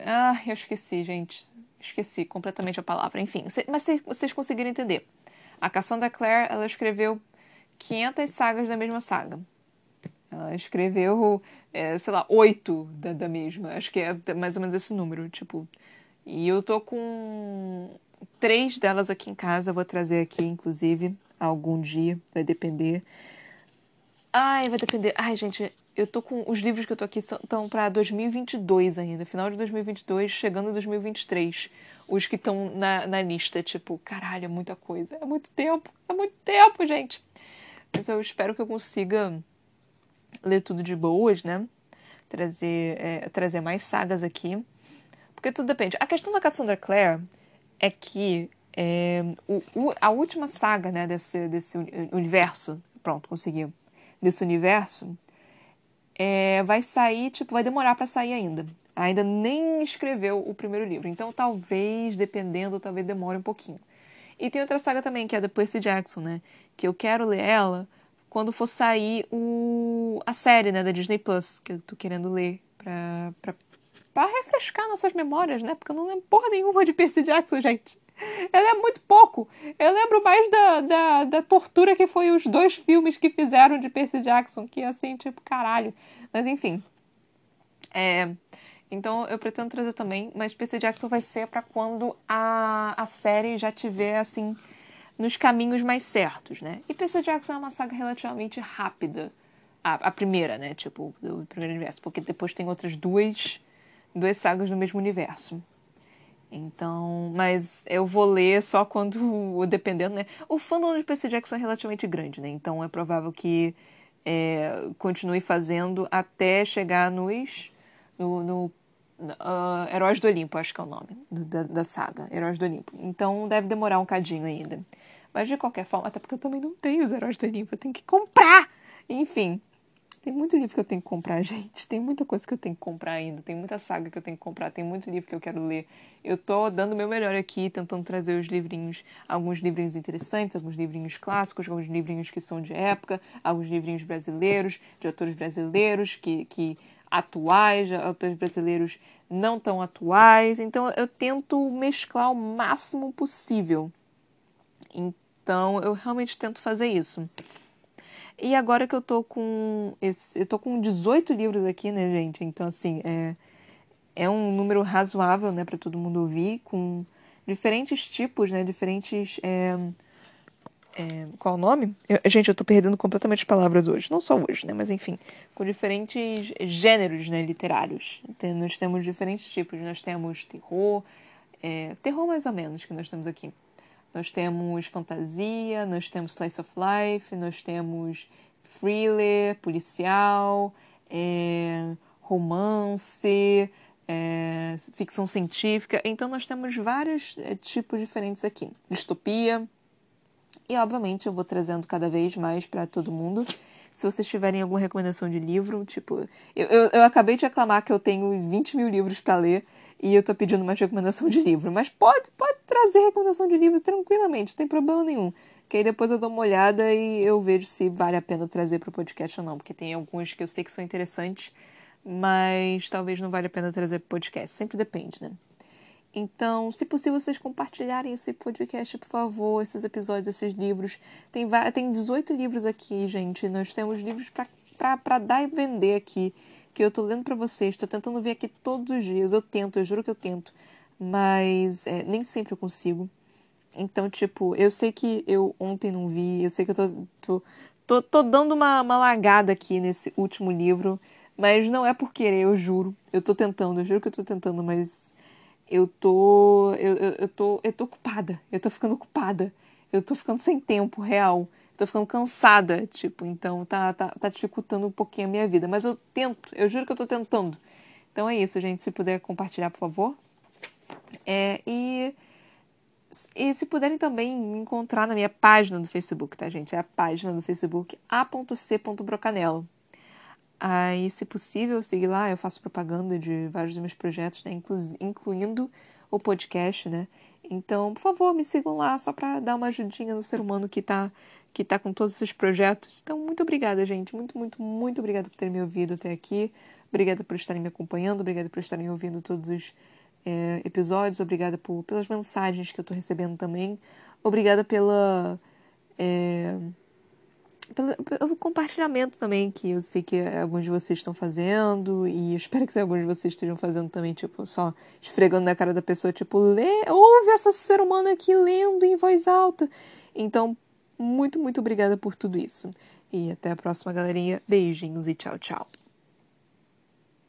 Ah, eu esqueci, gente. Esqueci completamente a palavra. Enfim, mas vocês conseguiram entender. A Cassandra Clare, ela escreveu 500 sagas da mesma saga. Ela escreveu, é, sei lá, oito da, da mesma. Acho que é mais ou menos esse número, tipo. E eu tô com três delas aqui em casa. Vou trazer aqui, inclusive, algum dia. Vai depender. Ai, vai depender. Ai, gente, eu tô com os livros que eu tô aqui estão para 2022 ainda, final de 2022, chegando 2023. Os que estão na, na lista, tipo, caralho, é muita coisa, é muito tempo, é muito tempo, gente. Mas eu espero que eu consiga ler tudo de boas, né? Trazer, é, trazer mais sagas aqui. Porque tudo depende. A questão da Cassandra Clare é que é, o, o, a última saga né, desse, desse universo, pronto, consegui, desse universo, é, vai sair, tipo, vai demorar para sair ainda. Ainda nem escreveu o primeiro livro. Então, talvez, dependendo, talvez demore um pouquinho. E tem outra saga também, que é da Percy Jackson, né? Que eu quero ler ela quando for sair o, a série, né, da Disney Plus, que eu tô querendo ler pra, pra, pra refrescar nossas memórias, né? Porque eu não lembro porra nenhuma de Percy Jackson, gente. Eu lembro muito pouco. Eu lembro mais da, da, da tortura que foi os dois filmes que fizeram de Percy Jackson, que é assim, tipo, caralho. Mas enfim. É, então eu pretendo trazer também, mas Percy Jackson vai ser para quando a, a série já tiver, assim, nos caminhos mais certos, né? E Percy Jackson é uma saga relativamente rápida. A, a primeira, né? Tipo, do primeiro universo. Porque depois tem outras duas, duas sagas do mesmo universo. Então, mas eu vou ler só quando, dependendo, né? O fandom de Percy Jackson é relativamente grande, né? Então é provável que é, continue fazendo até chegar nos. no, no uh, Heróis do Olimpo, acho que é o nome da, da saga, Heróis do Olimpo. Então deve demorar um cadinho ainda. Mas de qualquer forma, até porque eu também não tenho os Heróis do Olimpo, eu tenho que comprar! Enfim, tem muito livro que eu tenho que comprar, gente. Tem muita coisa que eu tenho que comprar ainda. Tem muita saga que eu tenho que comprar. Tem muito livro que eu quero ler. Eu tô dando o meu melhor aqui, tentando trazer os livrinhos, alguns livrinhos interessantes, alguns livrinhos clássicos, alguns livrinhos que são de época, alguns livrinhos brasileiros, de autores brasileiros que, que atuais, autores brasileiros não tão atuais. Então eu tento mesclar o máximo possível. Então eu realmente tento fazer isso. E agora que eu tô com esse, eu tô com 18 livros aqui, né, gente? Então assim, é é um número razoável, né, para todo mundo ouvir, com diferentes tipos, né, diferentes é, é, qual o nome? Eu, gente, eu tô perdendo completamente as palavras hoje. Não só hoje, né? Mas enfim, com diferentes gêneros né, literários. Então, nós temos diferentes tipos. Nós temos terror, é, terror mais ou menos que nós temos aqui. Nós temos fantasia, nós temos slice of life, nós temos thriller, policial, é, romance, é, ficção científica. Então nós temos vários é, tipos diferentes aqui. Distopia. E obviamente eu vou trazendo cada vez mais para todo mundo. Se vocês tiverem alguma recomendação de livro, tipo, eu, eu, eu acabei de aclamar que eu tenho 20 mil livros para ler e eu tô pedindo mais recomendação de livro. Mas pode, pode trazer recomendação de livro tranquilamente, não tem problema nenhum. Que aí depois eu dou uma olhada e eu vejo se vale a pena trazer para o podcast ou não. Porque tem alguns que eu sei que são interessantes, mas talvez não vale a pena trazer para o podcast. Sempre depende, né? Então, se possível, vocês compartilharem esse podcast, por favor, esses episódios, esses livros. Tem, tem 18 livros aqui, gente. Nós temos livros para dar e vender aqui que eu tô lendo para vocês, tô tentando ver aqui todos os dias. Eu tento, eu juro que eu tento, mas é, nem sempre eu consigo. Então, tipo, eu sei que eu ontem não vi, eu sei que eu tô, tô, tô, tô dando uma, uma lagada aqui nesse último livro, mas não é por querer, eu juro. Eu tô tentando, eu juro que eu tô tentando, mas eu tô. Eu, eu, eu tô. Eu tô ocupada. Eu tô ficando ocupada. Eu tô ficando sem tempo real tô ficando cansada, tipo, então tá, tá, tá dificultando um pouquinho a minha vida. Mas eu tento, eu juro que eu tô tentando. Então é isso, gente. Se puder compartilhar, por favor. É, e, e se puderem também me encontrar na minha página do Facebook, tá, gente? É a página do Facebook a.c.brocanelo. Aí, se possível, seguir lá. Eu faço propaganda de vários dos meus projetos, né? Inclu incluindo o podcast, né? Então, por favor, me sigam lá só para dar uma ajudinha no ser humano que está que tá com todos esses projetos. Então, muito obrigada, gente. Muito, muito, muito obrigada por terem me ouvido até aqui. Obrigada por estarem me acompanhando. Obrigada por estarem ouvindo todos os é, episódios. Obrigada por, pelas mensagens que eu estou recebendo também. Obrigada pela. É, pelo, compartilhamento também, que eu sei que alguns de vocês estão fazendo, e espero que alguns de vocês estejam fazendo também, tipo, só esfregando na cara da pessoa, tipo, lê, ouve essa ser humano aqui lendo em voz alta. Então, muito, muito obrigada por tudo isso. E até a próxima, galerinha. Beijinhos e tchau, tchau.